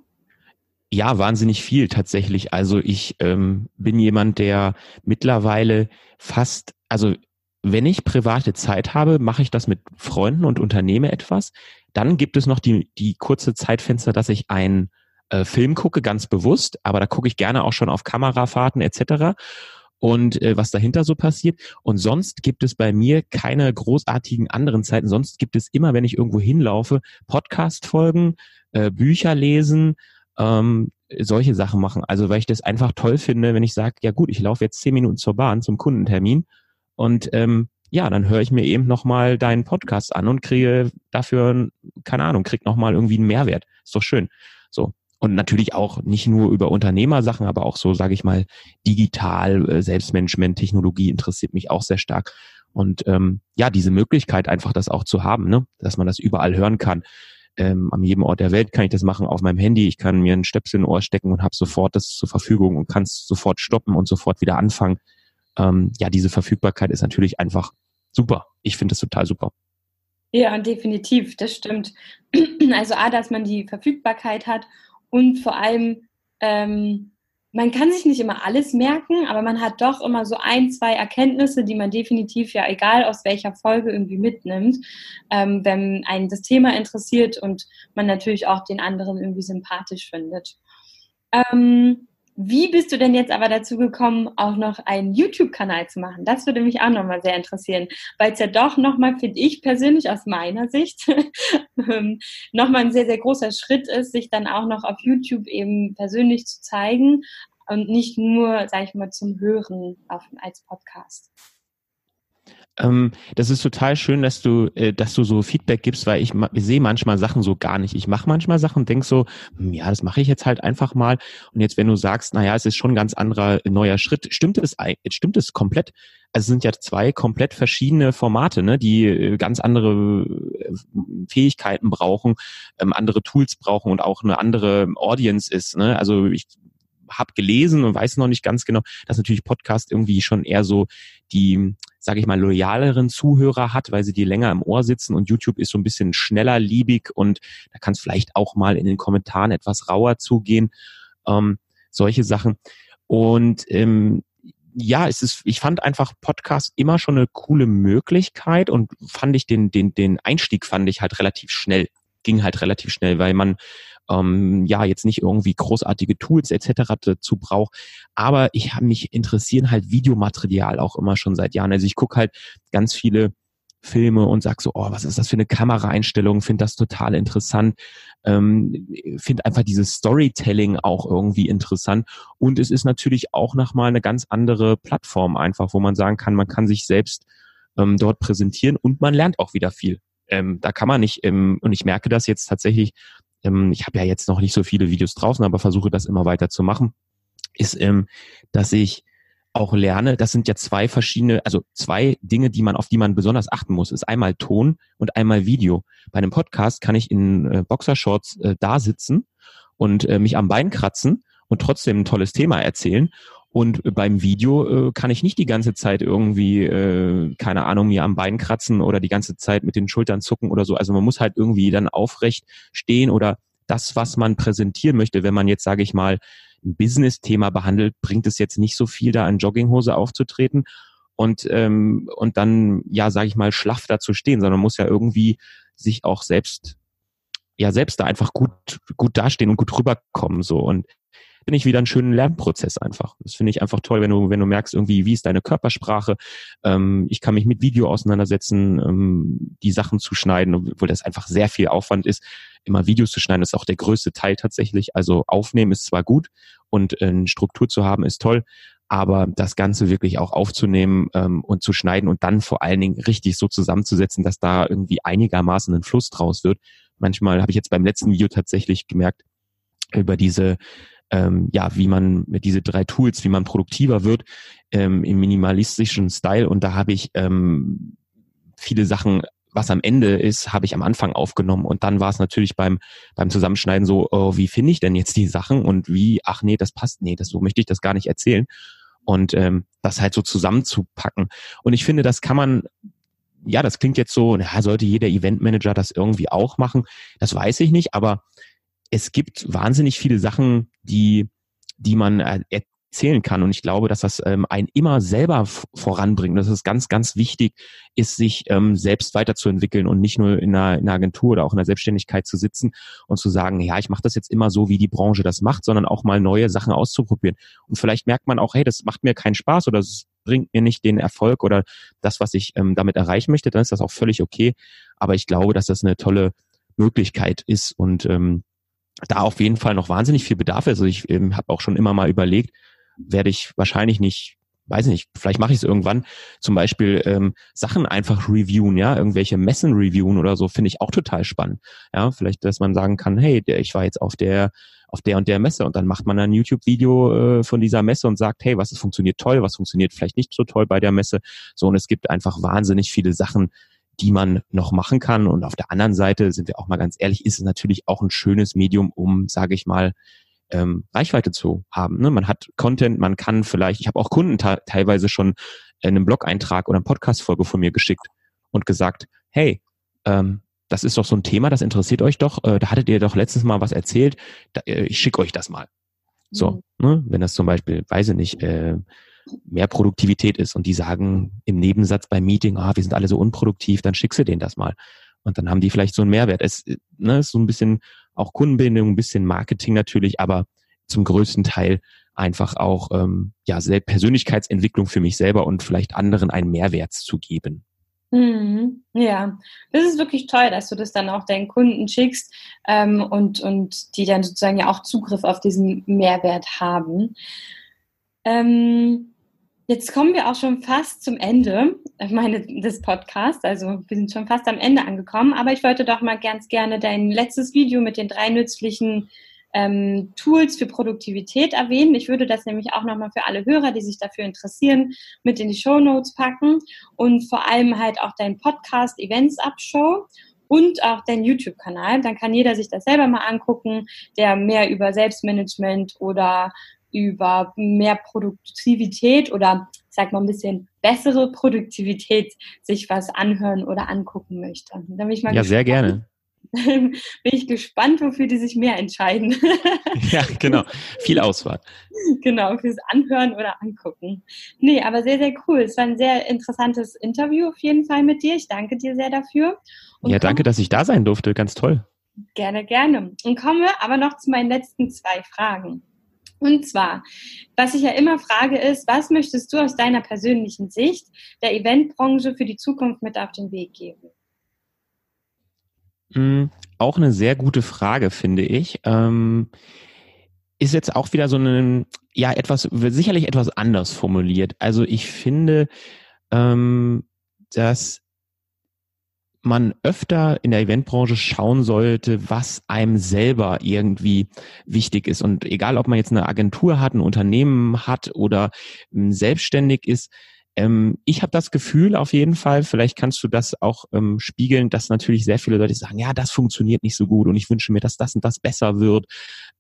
Ja, wahnsinnig viel tatsächlich. Also ich ähm, bin jemand, der mittlerweile fast, also wenn ich private Zeit habe, mache ich das mit Freunden und unternehme etwas. Dann gibt es noch die, die kurze Zeitfenster, dass ich einen äh, Film gucke, ganz bewusst, aber da gucke ich gerne auch schon auf Kamerafahrten etc. Und äh, was dahinter so passiert. Und sonst gibt es bei mir keine großartigen anderen Zeiten. Sonst gibt es immer, wenn ich irgendwo hinlaufe, Podcast-Folgen, äh, Bücher lesen, ähm, solche Sachen machen. Also weil ich das einfach toll finde, wenn ich sage, ja gut, ich laufe jetzt zehn Minuten zur Bahn zum Kundentermin und ähm, ja, dann höre ich mir eben nochmal deinen Podcast an und kriege dafür, keine Ahnung, krieg nochmal irgendwie einen Mehrwert. Ist doch schön. So. Und natürlich auch nicht nur über Unternehmersachen, aber auch so, sage ich mal, digital, äh, Selbstmanagement, Technologie interessiert mich auch sehr stark. Und ähm, ja, diese Möglichkeit einfach das auch zu haben, ne? dass man das überall hören kann ähm, an jedem Ort der Welt kann ich das machen auf meinem Handy. Ich kann mir einen Stöpsel in Ohr stecken und habe sofort das zur Verfügung und kann es sofort stoppen und sofort wieder anfangen. Ähm, ja, diese Verfügbarkeit ist natürlich einfach super. Ich finde das total super. Ja, definitiv, das stimmt. *clears throat* Also A, dass man die Verfügbarkeit hat und vor allem ähm, man kann sich nicht immer alles merken, aber man hat doch immer so ein, zwei Erkenntnisse, die man definitiv ja egal aus welcher Folge irgendwie mitnimmt, ähm, wenn einen das Thema interessiert und man natürlich auch den anderen irgendwie sympathisch findet. Ähm, wie bist du denn jetzt aber dazu gekommen, auch noch einen YouTube-Kanal zu machen? Das würde mich auch nochmal sehr interessieren, weil es ja doch nochmal, finde ich persönlich aus meiner Sicht, *laughs* ähm, nochmal ein sehr, sehr großer Schritt ist, sich dann auch noch auf YouTube eben persönlich zu zeigen und nicht nur, sage ich mal, zum Hören auf, als Podcast. Ähm, das ist total schön, dass du, äh, dass du so Feedback gibst, weil ich, ich sehe manchmal Sachen so gar nicht. Ich mache manchmal Sachen und denk so, hm, ja, das mache ich jetzt halt einfach mal. Und jetzt, wenn du sagst, naja, es ist schon ein ganz anderer neuer Schritt, stimmt es, stimmt es komplett? Also es sind ja zwei komplett verschiedene Formate, ne, die äh, ganz andere äh, Fähigkeiten brauchen, ähm, andere Tools brauchen und auch eine andere Audience ist. Ne? Also ich habe gelesen und weiß noch nicht ganz genau, dass natürlich Podcast irgendwie schon eher so die sage ich mal, loyaleren Zuhörer hat, weil sie die länger im Ohr sitzen und YouTube ist so ein bisschen schneller liebig und da kann es vielleicht auch mal in den Kommentaren etwas rauer zugehen. Ähm, solche Sachen. Und ähm, ja, es ist, ich fand einfach Podcast immer schon eine coole Möglichkeit und fand ich den, den, den Einstieg fand ich halt relativ schnell. Ging halt relativ schnell, weil man ähm, ja jetzt nicht irgendwie großartige Tools etc. dazu brauche. Aber ich habe mich interessieren halt Videomaterial auch immer schon seit Jahren. Also ich gucke halt ganz viele Filme und sag so, oh, was ist das für eine Kameraeinstellung? Finde das total interessant. Ähm, Finde einfach dieses Storytelling auch irgendwie interessant. Und es ist natürlich auch nochmal eine ganz andere Plattform einfach, wo man sagen kann, man kann sich selbst ähm, dort präsentieren und man lernt auch wieder viel. Ähm, da kann man nicht, ähm, und ich merke das jetzt tatsächlich, ähm, ich habe ja jetzt noch nicht so viele Videos draußen, aber versuche das immer weiter zu machen, ist, ähm, dass ich auch lerne, das sind ja zwei verschiedene, also zwei Dinge, die man, auf die man besonders achten muss, ist einmal Ton und einmal Video. Bei einem Podcast kann ich in äh, Boxershorts äh, da sitzen und äh, mich am Bein kratzen und trotzdem ein tolles Thema erzählen. Und beim Video äh, kann ich nicht die ganze Zeit irgendwie, äh, keine Ahnung, mir am Bein kratzen oder die ganze Zeit mit den Schultern zucken oder so. Also man muss halt irgendwie dann aufrecht stehen oder das, was man präsentieren möchte, wenn man jetzt, sage ich mal, ein Business-Thema behandelt, bringt es jetzt nicht so viel, da in Jogginghose aufzutreten und, ähm, und dann, ja, sage ich mal, schlaff da zu stehen, sondern man muss ja irgendwie sich auch selbst, ja, selbst da einfach gut, gut dastehen und gut rüberkommen, so. Und bin ich wieder einen schönen Lernprozess einfach. Das finde ich einfach toll, wenn du, wenn du merkst, irgendwie, wie ist deine Körpersprache. Ähm, ich kann mich mit Video auseinandersetzen, ähm, die Sachen zu schneiden, obwohl das einfach sehr viel Aufwand ist. Immer Videos zu schneiden, ist auch der größte Teil tatsächlich. Also aufnehmen ist zwar gut und äh, eine Struktur zu haben ist toll, aber das Ganze wirklich auch aufzunehmen ähm, und zu schneiden und dann vor allen Dingen richtig so zusammenzusetzen, dass da irgendwie einigermaßen ein Fluss draus wird. Manchmal habe ich jetzt beim letzten Video tatsächlich gemerkt, über diese ähm, ja, wie man mit diese drei Tools, wie man produktiver wird ähm, im minimalistischen Style. Und da habe ich ähm, viele Sachen was am Ende ist, habe ich am Anfang aufgenommen und dann war es natürlich beim beim Zusammenschneiden so, oh, wie finde ich denn jetzt die Sachen und wie, ach nee, das passt, nee, das so möchte ich das gar nicht erzählen und ähm, das halt so zusammenzupacken. Und ich finde, das kann man ja, das klingt jetzt so, ja, sollte jeder Eventmanager das irgendwie auch machen? Das weiß ich nicht, aber es gibt wahnsinnig viele Sachen, die, die man äh, erzählen kann. Und ich glaube, dass das ähm, einen immer selber voranbringt. Dass es ganz, ganz wichtig ist, sich ähm, selbst weiterzuentwickeln und nicht nur in einer, in einer Agentur oder auch in der Selbstständigkeit zu sitzen und zu sagen, ja, ich mache das jetzt immer so, wie die Branche das macht, sondern auch mal neue Sachen auszuprobieren. Und vielleicht merkt man auch, hey, das macht mir keinen Spaß oder es bringt mir nicht den Erfolg oder das, was ich ähm, damit erreichen möchte, dann ist das auch völlig okay. Aber ich glaube, dass das eine tolle Möglichkeit ist und ähm, da auf jeden Fall noch wahnsinnig viel Bedarf ist. Also ich ähm, habe auch schon immer mal überlegt, werde ich wahrscheinlich nicht, weiß nicht, vielleicht mache ich es irgendwann, zum Beispiel ähm, Sachen einfach reviewen, ja, irgendwelche Messen reviewen oder so, finde ich auch total spannend. Ja, vielleicht, dass man sagen kann, hey, ich war jetzt auf der auf der und der Messe und dann macht man ein YouTube-Video äh, von dieser Messe und sagt, hey, was funktioniert toll, was funktioniert vielleicht nicht so toll bei der Messe. So, und es gibt einfach wahnsinnig viele Sachen, die man noch machen kann. Und auf der anderen Seite, sind wir auch mal ganz ehrlich, ist es natürlich auch ein schönes Medium, um, sage ich mal, ähm, Reichweite zu haben. Ne? Man hat Content, man kann vielleicht, ich habe auch Kunden teilweise schon einen Blog-Eintrag oder eine Podcast-Folge von mir geschickt und gesagt, hey, ähm, das ist doch so ein Thema, das interessiert euch doch. Äh, da hattet ihr doch letztens mal was erzählt. Da, äh, ich schicke euch das mal. So, mhm. ne? wenn das zum Beispiel, weiß ich nicht, äh, mehr Produktivität ist und die sagen im Nebensatz beim Meeting, ah, wir sind alle so unproduktiv, dann schickst du denen das mal. Und dann haben die vielleicht so einen Mehrwert. Es ne, ist so ein bisschen auch Kundenbindung, ein bisschen Marketing natürlich, aber zum größten Teil einfach auch ähm, ja Persönlichkeitsentwicklung für mich selber und vielleicht anderen einen Mehrwert zu geben. Mhm. Ja, das ist wirklich toll, dass du das dann auch deinen Kunden schickst ähm, und, und die dann sozusagen ja auch Zugriff auf diesen Mehrwert haben. Ähm, Jetzt kommen wir auch schon fast zum Ende meine, des Podcasts. Also wir sind schon fast am Ende angekommen. Aber ich wollte doch mal ganz gerne dein letztes Video mit den drei nützlichen ähm, Tools für Produktivität erwähnen. Ich würde das nämlich auch nochmal für alle Hörer, die sich dafür interessieren, mit in die Show Notes packen und vor allem halt auch dein Podcast Events Up und auch dein YouTube-Kanal. Dann kann jeder sich das selber mal angucken, der mehr über Selbstmanagement oder über mehr Produktivität oder sag mal ein bisschen bessere Produktivität sich was anhören oder angucken möchte. Da bin ich mal ja, gespannt. sehr gerne. *laughs* bin ich gespannt, wofür die sich mehr entscheiden. *laughs* ja, genau. Viel Auswahl. Genau, fürs Anhören oder Angucken. Nee, aber sehr, sehr cool. Es war ein sehr interessantes Interview auf jeden Fall mit dir. Ich danke dir sehr dafür. Und ja, danke, dass ich da sein durfte. Ganz toll. Gerne, gerne. Und komme aber noch zu meinen letzten zwei Fragen. Und zwar, was ich ja immer frage, ist, was möchtest du aus deiner persönlichen Sicht der Eventbranche für die Zukunft mit auf den Weg geben? Mm, auch eine sehr gute Frage, finde ich. Ähm, ist jetzt auch wieder so ein, ja, etwas, sicherlich etwas anders formuliert. Also ich finde, ähm, dass man öfter in der Eventbranche schauen sollte, was einem selber irgendwie wichtig ist. Und egal, ob man jetzt eine Agentur hat, ein Unternehmen hat oder ähm, selbstständig ist, ähm, ich habe das Gefühl auf jeden Fall, vielleicht kannst du das auch ähm, spiegeln, dass natürlich sehr viele Leute sagen, ja, das funktioniert nicht so gut und ich wünsche mir, dass das und das besser wird.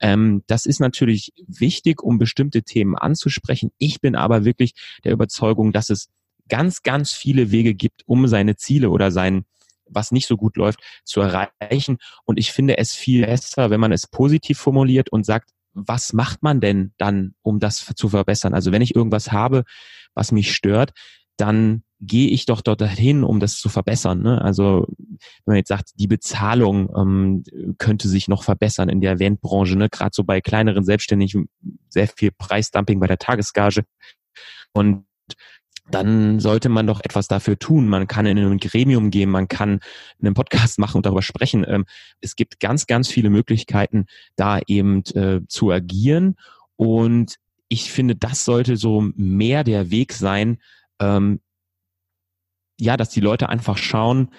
Ähm, das ist natürlich wichtig, um bestimmte Themen anzusprechen. Ich bin aber wirklich der Überzeugung, dass es ganz, ganz viele Wege gibt, um seine Ziele oder sein was nicht so gut läuft, zu erreichen. Und ich finde es viel besser, wenn man es positiv formuliert und sagt, was macht man denn dann, um das zu verbessern? Also wenn ich irgendwas habe, was mich stört, dann gehe ich doch dort hin, um das zu verbessern. Ne? Also wenn man jetzt sagt, die Bezahlung ähm, könnte sich noch verbessern in der Eventbranche, ne? gerade so bei kleineren Selbstständigen, sehr viel Preisdumping bei der Tagesgage. Und dann sollte man doch etwas dafür tun. Man kann in ein Gremium gehen, man kann einen Podcast *laughs* machen und darüber sprechen. Ähm, es gibt ganz, ganz viele Möglichkeiten, da eben äh, zu agieren. Und ich finde, das sollte so mehr der Weg sein, ähm, ja, dass die Leute einfach schauen,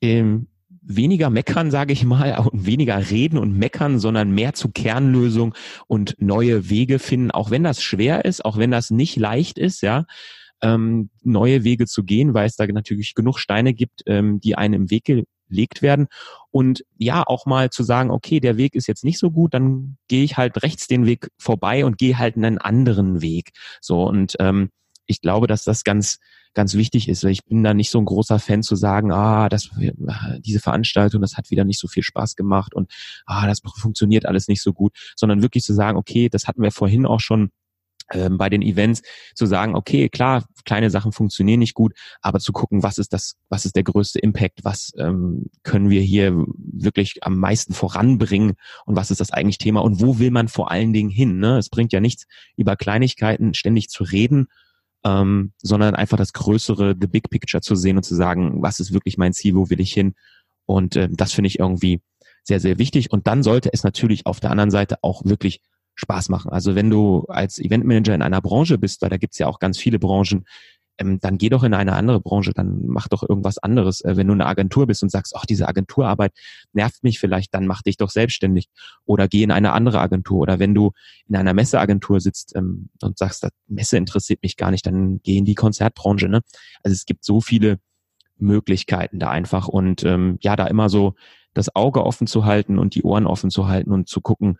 ähm, weniger meckern, sage ich mal, *laughs* und weniger reden und meckern, sondern mehr zu Kernlösung und neue Wege finden, auch wenn das schwer ist, auch wenn das nicht leicht ist, ja ähm, neue Wege zu gehen, weil es da natürlich genug Steine gibt, ähm, die einem im Weg gelegt werden. Und ja, auch mal zu sagen, okay, der Weg ist jetzt nicht so gut, dann gehe ich halt rechts den Weg vorbei und gehe halt einen anderen Weg. So und ähm, ich glaube, dass das ganz ganz wichtig ist. Ich bin da nicht so ein großer Fan zu sagen, ah, das, diese Veranstaltung, das hat wieder nicht so viel Spaß gemacht und ah, das funktioniert alles nicht so gut, sondern wirklich zu sagen, okay, das hatten wir vorhin auch schon ähm, bei den Events zu sagen, okay, klar, kleine Sachen funktionieren nicht gut, aber zu gucken, was ist das, was ist der größte Impact, was ähm, können wir hier wirklich am meisten voranbringen und was ist das eigentlich Thema und wo will man vor allen Dingen hin? Ne? Es bringt ja nichts, über Kleinigkeiten ständig zu reden, ähm, sondern einfach das größere, the big picture zu sehen und zu sagen, was ist wirklich mein Ziel, wo will ich hin? Und äh, das finde ich irgendwie sehr, sehr wichtig. Und dann sollte es natürlich auf der anderen Seite auch wirklich Spaß machen. Also wenn du als Eventmanager in einer Branche bist, weil da gibt's ja auch ganz viele Branchen, ähm, dann geh doch in eine andere Branche, dann mach doch irgendwas anderes. Äh, wenn du eine Agentur bist und sagst, ach, diese Agenturarbeit nervt mich vielleicht, dann mach dich doch selbstständig oder geh in eine andere Agentur. Oder wenn du in einer Messeagentur sitzt ähm, und sagst, das Messe interessiert mich gar nicht, dann geh in die Konzertbranche. Ne? Also es gibt so viele Möglichkeiten da einfach und ähm, ja, da immer so das Auge offen zu halten und die Ohren offen zu halten und zu gucken,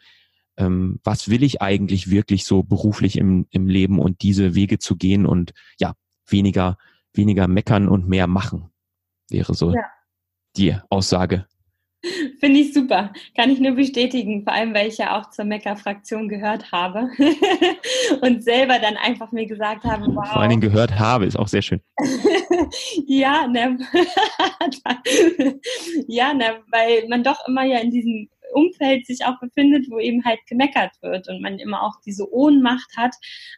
ähm, was will ich eigentlich wirklich so beruflich im, im Leben und diese Wege zu gehen und ja, weniger, weniger meckern und mehr machen, wäre so ja. die Aussage. *laughs* Finde ich super. Kann ich nur bestätigen, vor allem weil ich ja auch zur Mecker-Fraktion gehört habe *laughs* und selber dann einfach mir gesagt habe, wow. Vor allen Dingen gehört habe, ist auch sehr schön. *laughs* ja, ne, ja, ne, weil man doch immer ja in diesem Umfeld sich auch befindet, wo eben halt gemeckert wird und man immer auch diese Ohnmacht hat,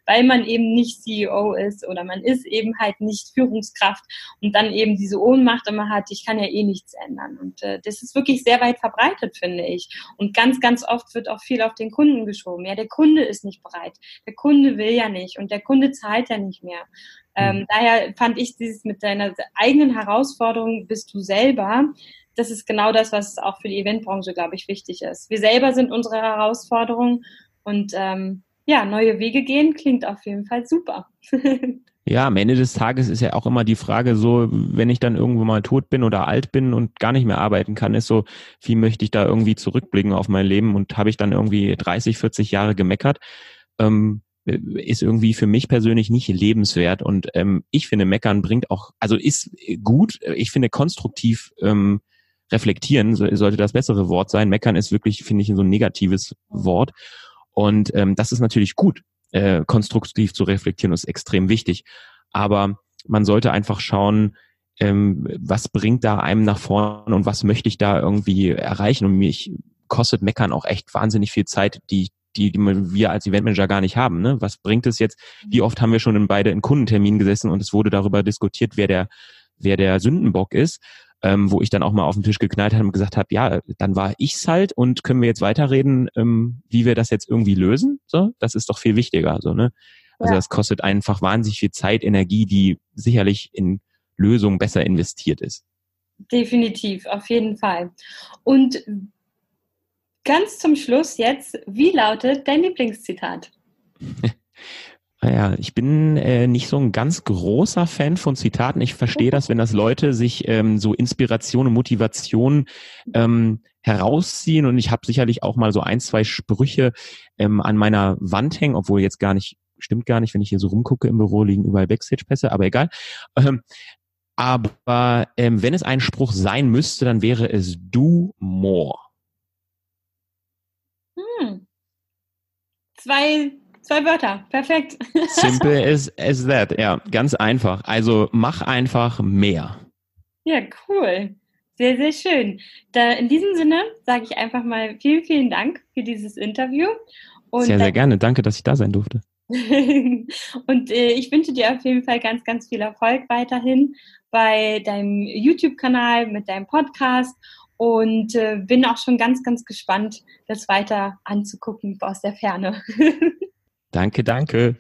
weil man eben nicht CEO ist oder man ist eben halt nicht Führungskraft und dann eben diese Ohnmacht immer hat, ich kann ja eh nichts ändern. Und äh, das ist wirklich sehr weit verbreitet, finde ich. Und ganz, ganz oft wird auch viel auf den Kunden geschoben. Ja, der Kunde ist nicht bereit. Der Kunde will ja nicht und der Kunde zahlt ja nicht mehr. Ähm, mhm. daher fand ich dieses mit deiner eigenen Herausforderung bist du selber das ist genau das, was auch für die Eventbranche, glaube ich, wichtig ist. Wir selber sind unsere Herausforderung und ähm, ja, neue Wege gehen klingt auf jeden Fall super. *laughs* Ja, am Ende des Tages ist ja auch immer die Frage so, wenn ich dann irgendwo mal tot bin oder alt bin und gar nicht mehr arbeiten kann, ist so, wie möchte ich da irgendwie zurückblicken auf mein Leben und habe ich dann irgendwie 30, 40 Jahre gemeckert, ähm, ist irgendwie für mich persönlich nicht lebenswert und ähm, ich finde, meckern bringt auch, also ist gut, ich finde konstruktiv ähm, reflektieren sollte das bessere Wort sein. Meckern ist wirklich, finde ich, so ein negatives Wort. Und ähm, das ist natürlich gut, äh, konstruktiv zu reflektieren, ist extrem wichtig. Aber man sollte einfach schauen, ähm, was bringt da einem nach vorne und was möchte ich da irgendwie erreichen. Und mich kostet Meckern auch echt wahnsinnig viel Zeit, die die, die wir als Eventmanager gar nicht haben. Ne? Was bringt es jetzt? Wie oft haben wir schon in beide in Kundenterminen gesessen und es wurde darüber diskutiert, wer der, wer der Sündenbock ist, ähm, wo ich dann auch mal auf den Tisch geknallt habe und gesagt habe, ja, dann war ich's halt und können wir jetzt weiterreden, ähm, wie wir das jetzt irgendwie lösen? So, das ist doch viel wichtiger. So, ne? Also ja. das kostet einfach wahnsinnig viel Zeit, Energie, die sicherlich in Lösungen besser investiert ist. Definitiv, auf jeden Fall. Und ganz zum Schluss jetzt, wie lautet dein Lieblingszitat? *laughs* Naja, ich bin äh, nicht so ein ganz großer Fan von Zitaten. Ich verstehe das, wenn das Leute sich ähm, so Inspiration und Motivation ähm, herausziehen. Und ich habe sicherlich auch mal so ein, zwei Sprüche ähm, an meiner Wand hängen, obwohl jetzt gar nicht, stimmt gar nicht, wenn ich hier so rumgucke im Büro, liegen überall Backstage-Pässe, aber egal. Ähm, aber ähm, wenn es ein Spruch sein müsste, dann wäre es do more. Hm. Zwei, zwei Wörter, perfekt. *laughs* Simple as, as that, ja, ganz einfach. Also mach einfach mehr. Ja, cool. Sehr, sehr schön. Da, in diesem Sinne sage ich einfach mal vielen, vielen Dank für dieses Interview. Und sehr, sehr gerne. Danke, dass ich da sein durfte. *laughs* und äh, ich wünsche dir auf jeden Fall ganz, ganz viel Erfolg weiterhin bei deinem YouTube-Kanal, mit deinem Podcast und äh, bin auch schon ganz, ganz gespannt, das weiter anzugucken aus der Ferne. *laughs* danke, danke.